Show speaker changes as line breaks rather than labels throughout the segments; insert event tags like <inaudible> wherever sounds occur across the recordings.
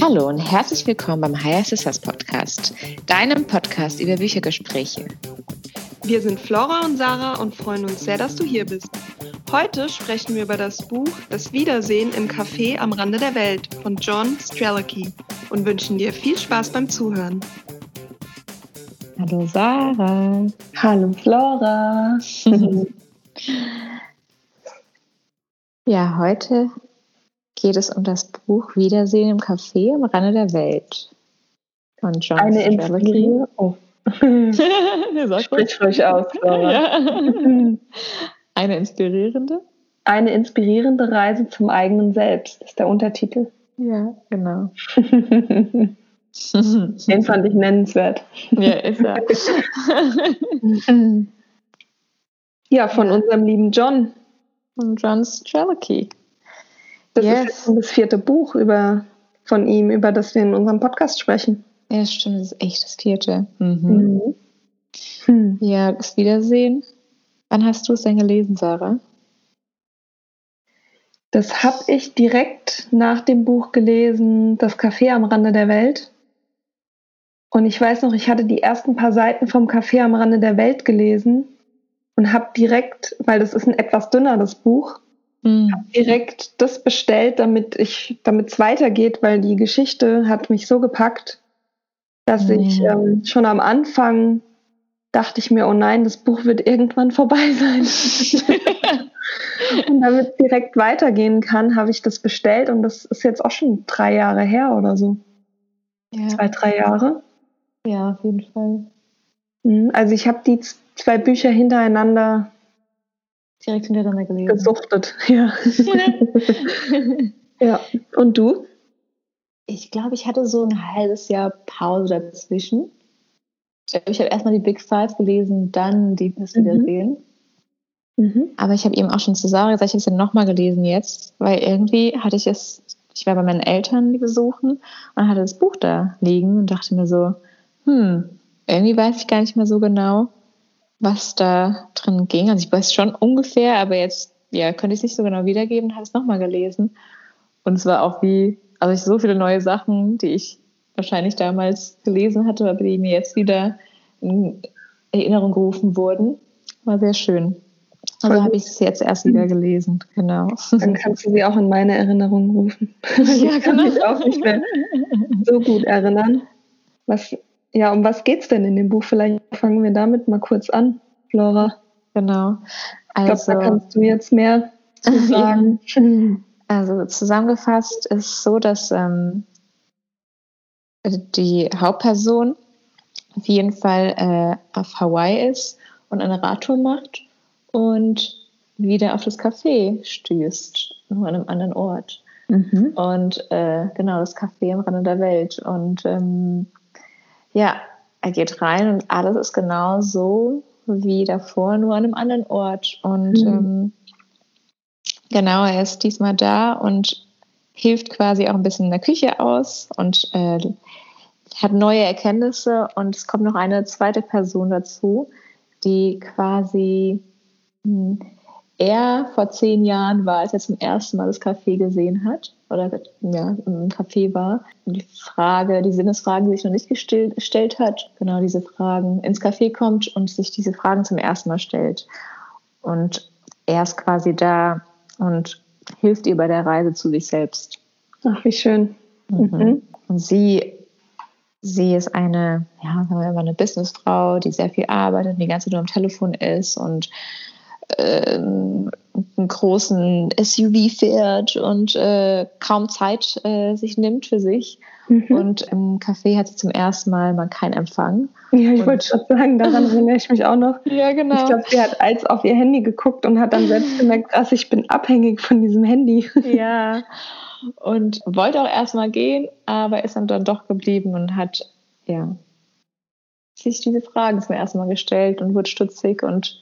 Hallo und herzlich willkommen beim Higher Sisters Podcast, deinem Podcast über Büchergespräche.
Wir sind Flora und Sarah und freuen uns sehr, dass du hier bist. Heute sprechen wir über das Buch Das Wiedersehen im Café am Rande der Welt von John Strelicky und wünschen dir viel Spaß beim Zuhören.
Hallo Sarah.
Hallo Flora. <laughs>
ja, heute geht es um das Buch Wiedersehen im Café am Rande der Welt von John
Eine. <laughs> Oh. Sprich ruhig aus, Flora.
Ja. <laughs> Eine inspirierende?
Eine inspirierende Reise zum eigenen Selbst ist der Untertitel.
Ja, genau. <laughs>
Den fand ich nennenswert.
Ja, ist er. <laughs>
ja, von unserem lieben John.
Von John Strelicky.
Das yes. ist das vierte Buch über, von ihm, über das wir in unserem Podcast sprechen.
Ja, stimmt, das ist echt das vierte. Mhm. Mhm. Hm. Ja, das Wiedersehen. Wann hast du es denn gelesen, Sarah?
Das habe ich direkt nach dem Buch gelesen, Das Café am Rande der Welt. Und ich weiß noch, ich hatte die ersten paar Seiten vom Café am Rande der Welt gelesen und habe direkt, weil das ist ein etwas dünneres Buch, mhm. direkt das bestellt, damit ich, damit es weitergeht, weil die Geschichte hat mich so gepackt, dass mhm. ich ähm, schon am Anfang dachte ich mir, oh nein, das Buch wird irgendwann <laughs> vorbei sein. <laughs> und damit es direkt weitergehen kann, habe ich das bestellt und das ist jetzt auch schon drei Jahre her oder so. Ja. Zwei, drei Jahre.
Ja, auf jeden Fall.
Mhm, also ich habe die zwei Bücher hintereinander
direkt hintereinander gelesen.
Gesuchtet, <laughs> ja. <laughs> ja. Und du?
Ich glaube, ich hatte so ein halbes Jahr Pause dazwischen. Ich habe erstmal die Big Five gelesen, dann die Das mhm. Wiedersehen. Mhm. Aber ich habe eben auch schon zu Sarah gesagt, ich habe es dann nochmal gelesen jetzt, weil irgendwie hatte ich es, ich war bei meinen Eltern besuchen und hatte das Buch da liegen und dachte mir so, hm, irgendwie weiß ich gar nicht mehr so genau, was da drin ging. Also ich weiß schon ungefähr, aber jetzt ja, könnte ich es nicht so genau wiedergeben und habe es nochmal gelesen. Und es war auch wie, also ich so viele neue Sachen, die ich wahrscheinlich damals gelesen hatte, aber die mir jetzt wieder in Erinnerung gerufen wurden. War sehr schön. Also habe ich es jetzt erst wieder gelesen, genau.
Dann kannst du sie auch in meine Erinnerung rufen. Ja, ich <laughs> kann genau. mich auch nicht mehr so gut erinnern. Was ja, um was geht's denn in dem Buch? Vielleicht fangen wir damit mal kurz an, Flora.
Genau.
Also, ich glaube, da kannst du jetzt mehr <laughs> zu sagen.
also zusammengefasst ist es so, dass ähm, die Hauptperson auf jeden Fall äh, auf Hawaii ist und eine Radtour macht und wieder auf das Café stößt, nur an einem anderen Ort. Mhm. Und äh, genau, das Café am Rande der Welt. Und ähm, ja, er geht rein und alles ist genau so wie davor, nur an einem anderen Ort. Und mhm. ähm, genau, er ist diesmal da und hilft quasi auch ein bisschen in der Küche aus und äh, hat neue Erkenntnisse. Und es kommt noch eine zweite Person dazu, die quasi mh, hm, er vor zehn Jahren war, als er zum ersten Mal das Café gesehen hat oder ja, im Café war. Und die Frage, die Sinnesfragen, die sich noch nicht gestellt hat, genau diese Fragen ins Café kommt und sich diese Fragen zum ersten Mal stellt. Und er ist quasi da und hilft ihr bei der Reise zu sich selbst.
Ach, wie schön.
Mhm. Mhm. Und sie, sie ist eine, ja, sagen wir mal, eine Businessfrau, die sehr viel arbeitet, die ganze Zeit nur am Telefon ist und äh, einen großen SUV fährt und äh, kaum Zeit äh, sich nimmt für sich. Mhm. Und im Café hat sie zum ersten Mal mal keinen Empfang.
Ja, ich wollte schon sagen, daran <laughs> erinnere ich mich auch noch.
Ja, genau.
Ich glaube, sie hat als auf ihr Handy geguckt und hat dann selbst <laughs> gemerkt, dass ich bin abhängig von diesem Handy. <laughs>
Ja. Und wollte auch erstmal gehen, aber ist dann, dann doch geblieben und hat ja sich diese Fragen zum ersten Mal gestellt und wurde stutzig und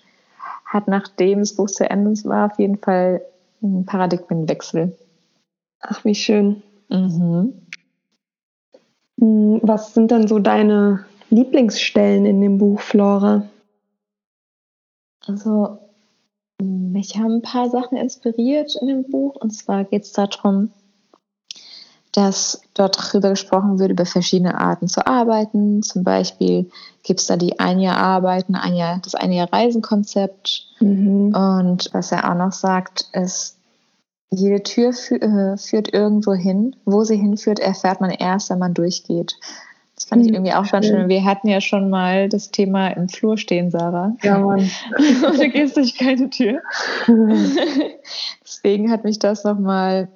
hat, nachdem das Buch zu Ende war, auf jeden Fall einen Paradigmenwechsel.
Ach, wie schön. Mhm. Hm, was sind denn so deine Lieblingsstellen in dem Buch, Flora?
Also, mich haben ein paar Sachen inspiriert in dem Buch. Und zwar geht es darum, dass dort darüber gesprochen wird, über verschiedene Arten zu arbeiten. Zum Beispiel gibt es da die ein Jahr Arbeiten, ein Jahr, das ein Jahr Reisen-Konzept. Mhm. Und was er auch noch sagt, ist, jede Tür fü äh, führt irgendwo hin. Wo sie hinführt, erfährt man erst, wenn man durchgeht. Das fand ich mhm. irgendwie auch ganz schön. Wir hatten ja schon mal das Thema im Flur stehen, Sarah.
Ja, Mann. <laughs>
Und du gehst durch keine Tür. <laughs> Deswegen hat mich das nochmal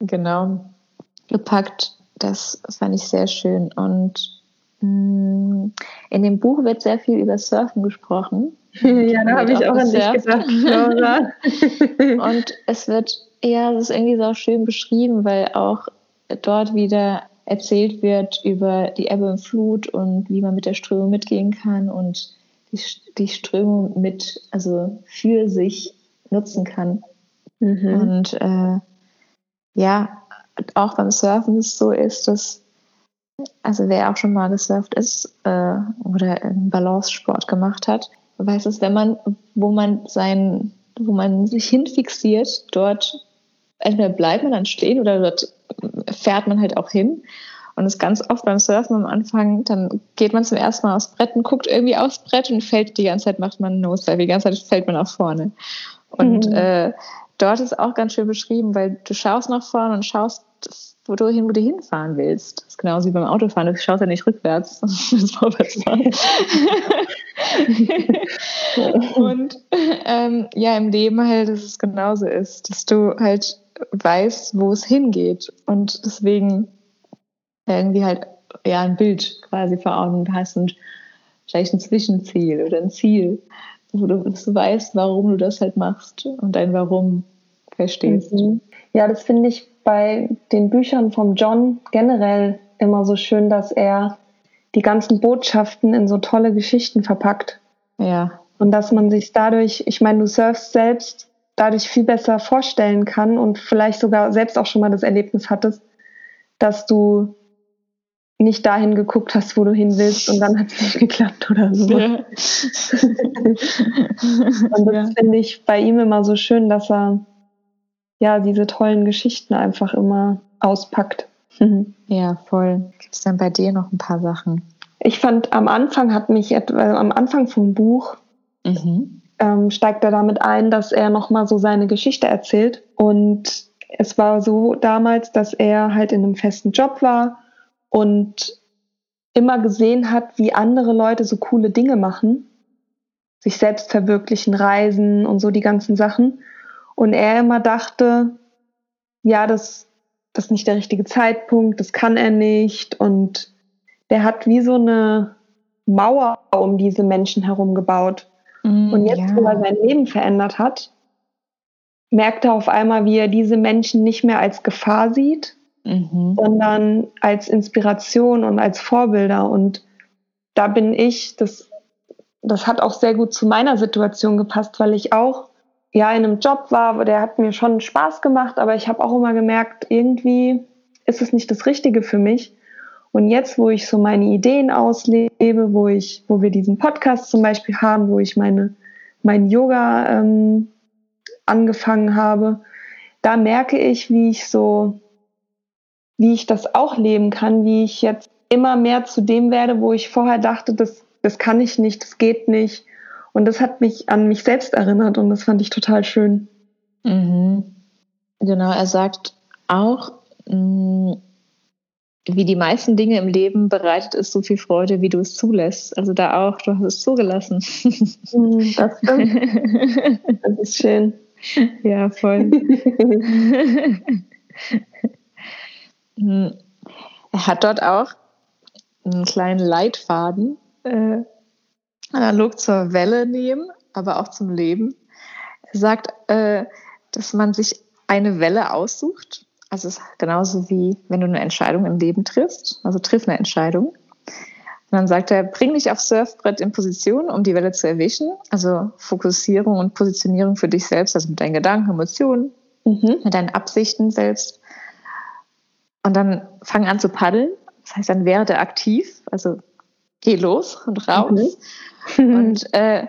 genau gepackt. Das fand ich sehr schön. Und mh, mm, in dem Buch wird sehr viel über Surfen gesprochen. <laughs>
ja, da habe ich auch an dich gedacht, <laughs>
und es wird, ja, es ist irgendwie so schön beschrieben, weil auch dort wieder erzählt wird über die Ebbe und Flut und wie man mit der Strömung mitgehen kann und die, die Strömung mit, also für sich nutzen kann. Mhm. Und äh, ja, auch beim Surfen es so ist, dass, also wer auch schon mal gesurft ist äh, oder einen Balance-Sport gemacht hat, weiß es, wenn man, wo man sein, wo man sich hinfixiert, dort entweder bleibt man dann stehen oder dort fährt man halt auch hin. Und es ist ganz oft beim Surfen am Anfang, dann geht man zum ersten Mal aufs Brett und guckt irgendwie aufs Brett und fällt die ganze Zeit, macht man einen Nose Die ganze Zeit fällt man nach vorne. Und mhm. äh, dort ist auch ganz schön beschrieben, weil du schaust nach vorne und schaust wo du hin, wo du hinfahren willst. Das ist genauso wie beim Autofahren. Du schaust ja nicht rückwärts, <laughs> willst vorwärts fahren. <laughs> und ähm, ja, im Leben halt, dass es genauso ist, dass du halt weißt, wo es hingeht und deswegen irgendwie halt ja ein Bild quasi vor Augen hast und vielleicht ein Zwischenziel oder ein Ziel, wo du weißt, warum du das halt machst und dein Warum verstehst. Mhm.
Ja, das finde ich bei den Büchern vom John generell immer so schön, dass er die ganzen Botschaften in so tolle Geschichten verpackt.
Ja.
Und dass man sich dadurch, ich meine, du surfst selbst, dadurch viel besser vorstellen kann und vielleicht sogar selbst auch schon mal das Erlebnis hattest, dass du nicht dahin geguckt hast, wo du hin willst und dann hat es nicht geklappt oder so. Ja. und das ja. finde ich bei ihm immer so schön, dass er ja, diese tollen Geschichten einfach immer auspackt. <laughs>
Ja, voll. Gibt es dann bei dir noch ein paar Sachen?
Ich fand, am Anfang hat mich, etwa, am Anfang vom Buch mhm. ähm, steigt er damit ein, dass er nochmal so seine Geschichte erzählt. Und es war so damals, dass er halt in einem festen Job war und immer gesehen hat, wie andere Leute so coole Dinge machen, sich selbst verwirklichen, reisen und so die ganzen Sachen. Und er immer dachte, ja, das, das ist nicht der richtige Zeitpunkt, das kann er nicht. Und der hat wie so eine Mauer um diese Menschen herum gebaut. Mm, und jetzt, ja. wo er sein Leben verändert hat, merkt er auf einmal, wie er diese Menschen nicht mehr als Gefahr sieht, mhm. sondern als Inspiration und als Vorbilder. Und da bin ich, das, das hat auch sehr gut zu meiner Situation gepasst, weil ich auch ja in einem Job war, der hat mir schon Spaß gemacht, aber ich habe auch immer gemerkt, irgendwie ist es nicht das Richtige für mich. Und jetzt, wo ich so meine Ideen auslebe, wo ich, wo wir diesen Podcast zum Beispiel haben, wo ich meine, mein Yoga ähm, angefangen habe, da merke ich, wie ich so, wie ich das auch leben kann, wie ich jetzt immer mehr zu dem werde, wo ich vorher dachte, das, das kann ich nicht, das geht nicht. Und das hat mich an mich selbst erinnert und das fand ich total schön.
Mhm. Genau, er sagt auch, mh, mm, wie die meisten Dinge im Leben bereitet es so viel Freude, wie du es zulässt. Also da auch, du hast es zugelassen.
Mhm, das stimmt. <laughs> Das ist schön.
Ja, voll. <laughs> <laughs> Mhm. er hat dort auch einen kleinen Leitfaden äh, analog zur Welle nehmen, aber auch zum Leben. Er sagt, äh, dass man sich eine Welle aussucht. Also es ist genauso wie wenn du eine Entscheidung im Leben triffst. Also triff eine Entscheidung. Und dann sagt er, bring dich aufs Surfbrett in Position, um die Welle zu erwischen. Also Fokussierung und Positionierung für dich selbst, also mit deinen Gedanken, Emotionen, mhm. mit deinen Absichten selbst. Und dann fang an zu paddeln. Das heißt, dann werde aktiv, also geh los und raus. Mhm. Und äh,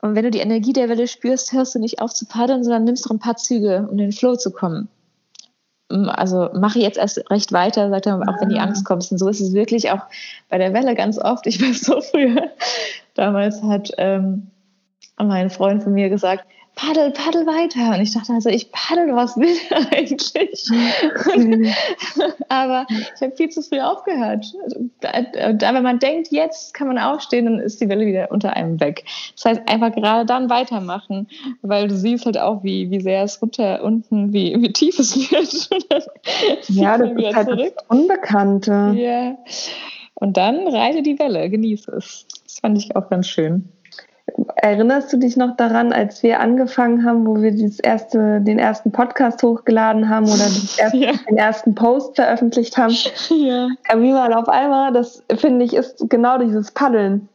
Und wenn du die Energie der Welle spürst, hörst du nicht auf zu paddeln, sondern nimmst noch ein paar Züge, um in den Flow zu kommen. Also mache jetzt erst recht weiter, sagt er, auch wenn die ah. Angst kommt. Und so ist es wirklich auch bei der Welle ganz oft. Ich <laughs> weiß so früher, damals hat ähm, mein Freund von mir gesagt, paddel, paddel weiter. Und ich dachte also, ich paddel, was will er <laughs> eigentlich? Mhm. <laughs> Aber ich habe viel zu früh aufgehört. Da, da, wenn man denkt, jetzt kann man aufstehen, dann ist die Welle wieder unter einem weg. Das heißt, einfach gerade dann weitermachen, weil du siehst halt auch, wie, wie sehr es runter, unten, wie, wie tief es wird. <laughs>
ja, das ist halt zurück. das Unbekannte.
Ja. Und dann reite die Welle, genieße es. Das fand ich auch ganz schön.
Erinnerst du dich noch daran, als wir angefangen haben, wo wir das erste, den ersten Podcast hochgeladen haben oder <laughs> erste, ja. den ersten Post veröffentlicht haben? Ja. Wie man auf einmal, das finde ich, ist genau dieses Paddeln.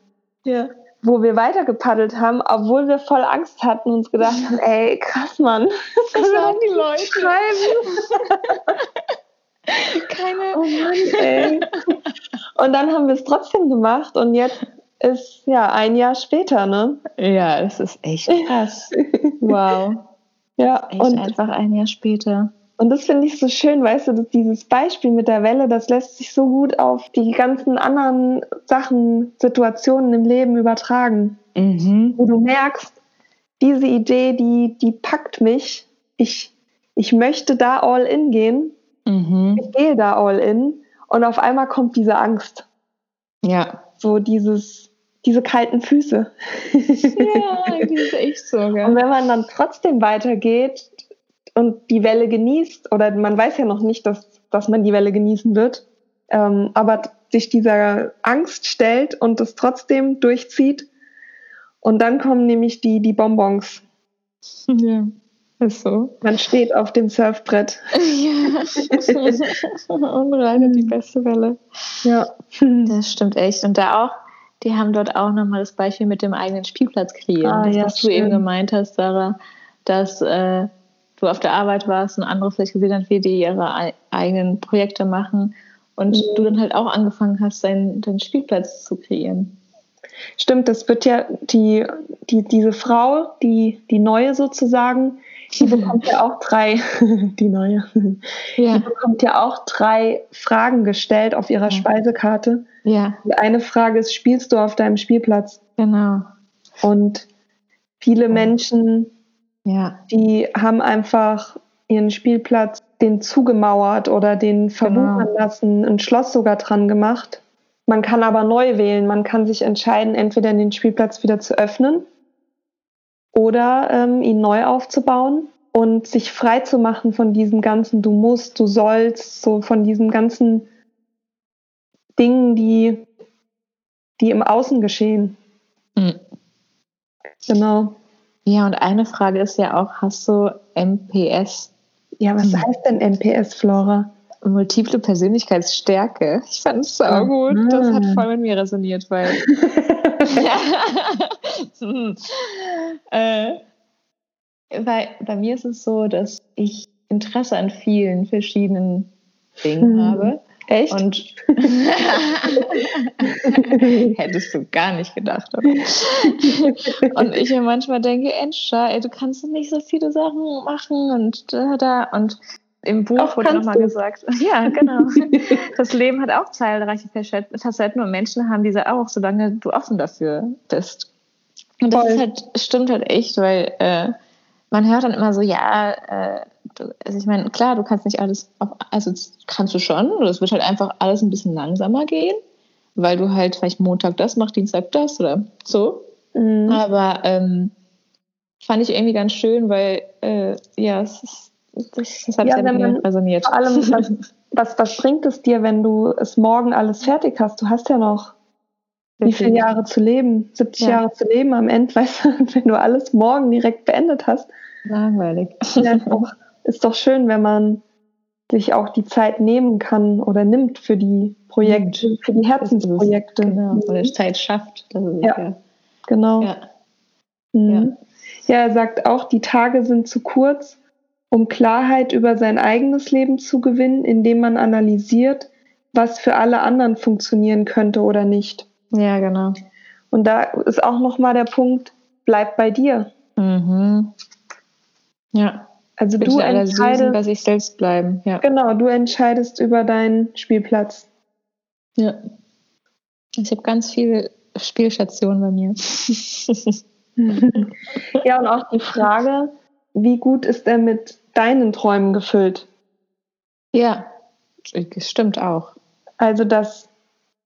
Ja. Wo wir weiter gepaddelt haben, obwohl wir voll Angst hatten und uns gedacht haben, ey, krass, Mann. <laughs>
Was sagen die Leute? Schreiben. <laughs> Keine. Oh Mann,
ey. Und dann haben wir es trotzdem gemacht und jetzt ist ja ein Jahr später, ne?
Ja, es ist echt krass. <laughs> wow. Ja, echt und einfach ein Jahr später.
Und das finde ich so schön, weißt du, dass dieses Beispiel mit der Welle, das lässt sich so gut auf die ganzen anderen Sachen, Situationen im Leben übertragen. Mhm. Wo du merkst, diese Idee, die, die packt mich. Ich, ich möchte da all in gehen. Mhm. Ich gehe da all in. Und auf einmal kommt diese Angst. Ja. So dieses, diese kalten Füße. Ja, die ist echt so. Gell? Und wenn man dann trotzdem weitergeht und die Welle genießt, oder man weiß ja noch nicht, dass, dass man die Welle genießen wird, ähm, aber sich dieser Angst stellt und es trotzdem durchzieht. Und dann kommen nämlich die, die Bonbons. Ja, ist so. Man steht auf dem Surfbrett. Ja, <laughs>
und reitet die beste Welle. Ja. Das stimmt echt. Und da auch die haben dort auch nochmal das Beispiel mit dem eigenen Spielplatz kreieren. Ah, das, ja, was schön. du eben gemeint hast, Sarah, dass äh, du auf der Arbeit warst und andere vielleicht gesehen haben, wie die ihre eigenen Projekte machen und mhm. du dann halt auch angefangen hast, deinen, deinen Spielplatz zu kreieren.
Stimmt, das wird ja die, die, diese Frau, die, die neue sozusagen, die <laughs> bekommt ja auch drei, <laughs> die neue, ja. die bekommt ja auch drei Fragen gestellt auf ihrer ja. Speisekarte. Ja. Und eine Frage ist, spielst du auf deinem Spielplatz? Genau. Und viele Menschen, ja. die haben einfach ihren Spielplatz den zugemauert oder den verwuchern genau. lassen, ein Schloss sogar dran gemacht. Man kann aber neu wählen. Man kann sich entscheiden, entweder den Spielplatz wieder zu öffnen oder ähm, ihn neu aufzubauen und sich frei zu machen von diesem ganzen Du musst, du sollst, so von diesem ganzen Dingen, die, die im Außen geschehen. Mhm.
Genau. Ja, und eine Frage ist ja auch, hast du MPS?
Ja, was mhm. heißt denn MPS, Flora?
Multiple Persönlichkeitsstärke. Ich fand es so oh. gut. Das hat voll mit mir resoniert, weil. <laughs> <laughs> hm. äh, weil bei mir ist es so, dass ich Interesse an vielen verschiedenen Dingen hm. habe. Echt? Und <laughs> hättest du gar nicht gedacht. <laughs> Und ich mir manchmal denke, Enscha, ey, du kannst nicht so viele Sachen machen und da, da. Und im Buch auch wurde nochmal gesagt, <laughs> ja, genau. Das Leben hat auch zahlreiche Facetten und Menschen haben diese auch, solange du offen dafür bist. Und das halt, stimmt halt echt, weil äh, man hört dann immer so, ja, äh, also ich meine, klar, du kannst nicht alles, auf, also kannst du schon, es wird halt einfach alles ein bisschen langsamer gehen, weil du halt vielleicht Montag das machst, Dienstag das oder so. Mhm. Aber ähm, fand ich irgendwie ganz schön, weil äh, ja, es ist, das, das hat ja, sehr mit resoniert.
Vor allem, was, <laughs> was, was bringt es dir, wenn du es morgen alles fertig hast? Du hast ja noch wie viele Jahre zu leben? 70 ja. Jahre zu leben am Ende, <laughs> weißt du, wenn du alles morgen direkt beendet hast.
Langweilig.
Ist, doch, ist doch schön, wenn man sich auch die Zeit nehmen kann oder nimmt für die Projekte, mhm. für die Herzensprojekte.
Genau, oder Zeit schafft.
ja, ja, genau. Ja. Mhm. ja, er sagt auch, die Tage sind zu kurz, um Klarheit über sein eigenes Leben zu gewinnen, indem man analysiert, was für alle anderen funktionieren könnte oder nicht.
Ja, genau.
Und da ist auch nochmal der Punkt, bleibt bei dir.
Mhm. Ja.
Also
Bitte
du entscheidest,
bei sich selbst bleiben. Ja.
genau, du entscheidest über deinen Spielplatz.
ja. Ich habe ganz viele Spielstationen bei mir. <laughs>
ja, und auch die Frage, wie gut ist er mit deinen Träumen gefüllt?
ja, das stimmt auch.
Also, dass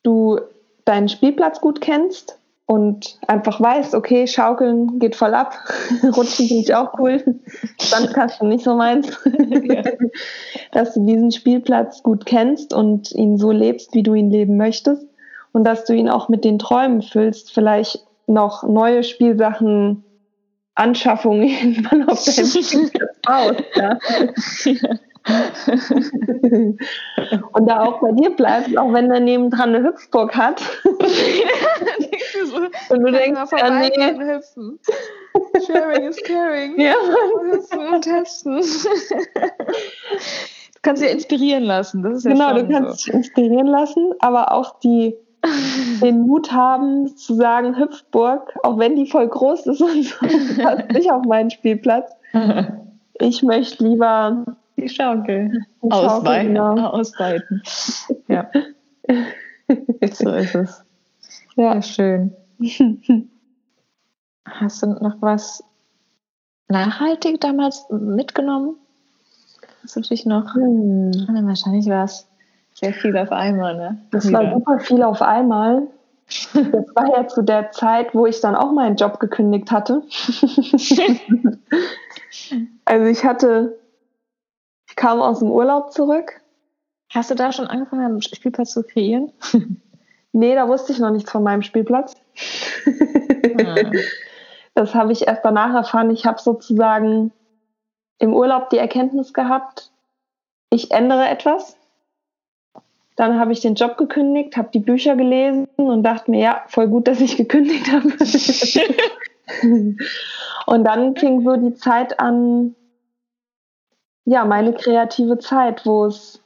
du deinen Spielplatz gut kennst und einfach weißt, okay, Schaukeln geht voll ab, <laughs> Rutschen finde ich auch cool, Sandkasten nicht so meins. <laughs> <laughs> dass du diesen Spielplatz gut kennst und ihn so lebst, wie du ihn leben möchtest und dass du ihn auch mit den Träumen füllst, vielleicht noch neue Spielsachen, Anschaffungen irgendwann auf deinem Spielplatz baust. Ja? und da auch bei dir bleibst, auch wenn er nebendran eine Hüpfburg hat. Und du denkst, ja, nee,
hüpfen. Sharing is caring.
ja,
und testen. Du kannst dich inspirieren lassen. Das ist ja
genau, du kannst dich inspirieren lassen, aber auch die, den Mut haben zu sagen, Hüpfburg, auch wenn die voll groß ist und so, passt nicht auf meinen Spielplatz.
so.
Ich möchte lieber
Die Schaukel.
die Schaukel,
Ausweiten.
genau.
Ausweiten. Ja, so ist es.
Ja.
Schön. <laughs> Hast du noch was nachhaltig damals mitgenommen? Hast du dich noch?
Hm.
Ah, wahrscheinlich war es sehr viel auf einmal, ne?
Das war super viel auf einmal. Das war ja zu der Zeit, wo ich dann auch meinen Job gekündigt hatte. <laughs> also ich hatte, ich kam aus dem Urlaub zurück.
Hast du da schon angefangen, einen Spielplatz zu kreieren?
Nee, da wusste ich noch nichts von meinem Spielplatz.
Ah. <laughs>
Das habe ich erst danach erfahren. Ich habe sozusagen im Urlaub die Erkenntnis gehabt, ich ändere etwas. Dann habe ich den Job gekündigt, habe die Bücher gelesen und dachte mir, ja, voll gut, dass ich gekündigt habe. <laughs> und dann fing so die Zeit an, ja, meine kreative Zeit, wo es,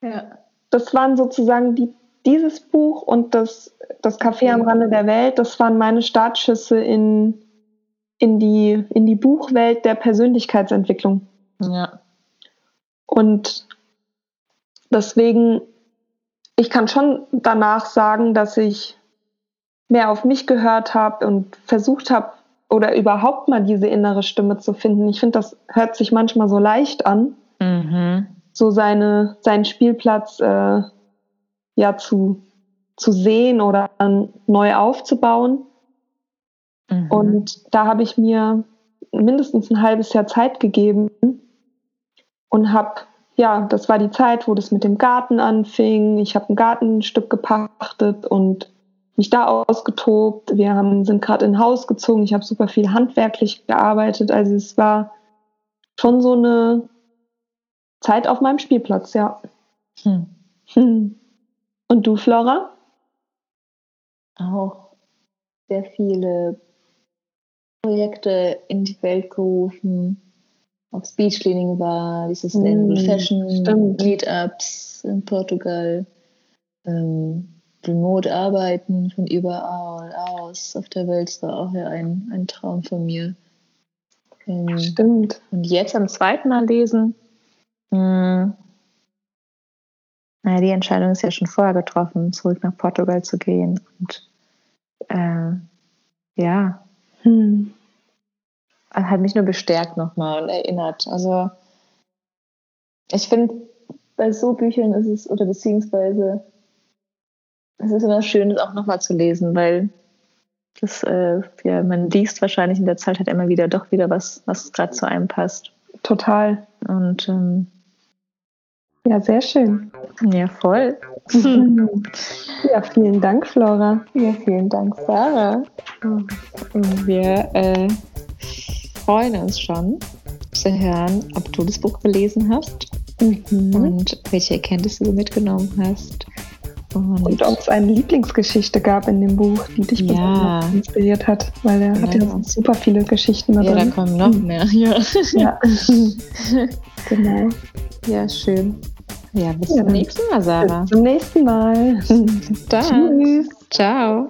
Ja.
das waren sozusagen die, dieses Buch und das, das Café am Rande der Welt, das waren meine Startschüsse in, in, die, in die Buchwelt der Persönlichkeitsentwicklung.
Ja.
Und deswegen, ich kann schon danach sagen, dass ich mehr auf mich gehört habe und versucht habe, oder überhaupt mal diese innere Stimme zu finden. Ich finde, das hört sich manchmal so leicht an,
Mhm.
so seine, seinen Spielplatz äh, ja zu, zu sehen oder dann neu aufzubauen.
Mhm.
Und da habe ich mir mindestens ein halbes Jahr Zeit gegeben und habe, ja, das war die Zeit, wo das mit dem Garten anfing. Ich habe ein Gartenstück gepachtet und mich da ausgetobt. Wir haben, sind gerade in Haus gezogen. Ich habe super viel handwerklich gearbeitet. Also es war schon so eine Zeit auf meinem Spielplatz, ja.
Hm.
Hm. Und du, Flora?
auch sehr viele Projekte in die Welt gerufen. Auch Speech Cleaning war, die Sustainable
Mm,
Fashion
stimmt.
Meetups in Portugal, ähm, Remote Arbeiten von überall aus auf der Welt, das war auch ja ein, ein Traum von mir. Ähm,
Stimmt.
und jetzt am zweiten Mal lesen. Mh, naja, die Entscheidung ist ja schon vorher getroffen, zurück nach Portugal zu gehen. Und äh, ja,
Hm.
hat mich nur bestärkt nochmal und erinnert. Also ich finde, bei so Büchern ist es, oder beziehungsweise es ist immer schön, das auch nochmal zu lesen, weil das, äh, ja, man liest wahrscheinlich in der Zeit halt immer wieder doch wieder was, was gerade zu einem passt.
Total.
Und ähm,
Ja, sehr schön.
ja, voll. <laughs>
Ja, vielen Dank, Flora.
Ja, vielen Dank, Sarah. Und wir äh, freuen uns schon zu hören, ob du das Buch gelesen hast
Mhm.
und welche Erkenntnisse du mitgenommen hast. Und,
Und ob es eine Lieblingsgeschichte gab in dem Buch, die dich
Ja.
besonders inspiriert hat, weil er hat ja
Ja.
super viele Geschichten da
ja, da
drin.
kommen noch mehr. <laughs> Ja,
Ja. genau.
ja schön. Ja, bis
Ja,
zum nächsten Mal, Sarah.
Bis zum nächsten Mal. <laughs>
Dann.
Tschüss.
Ciao.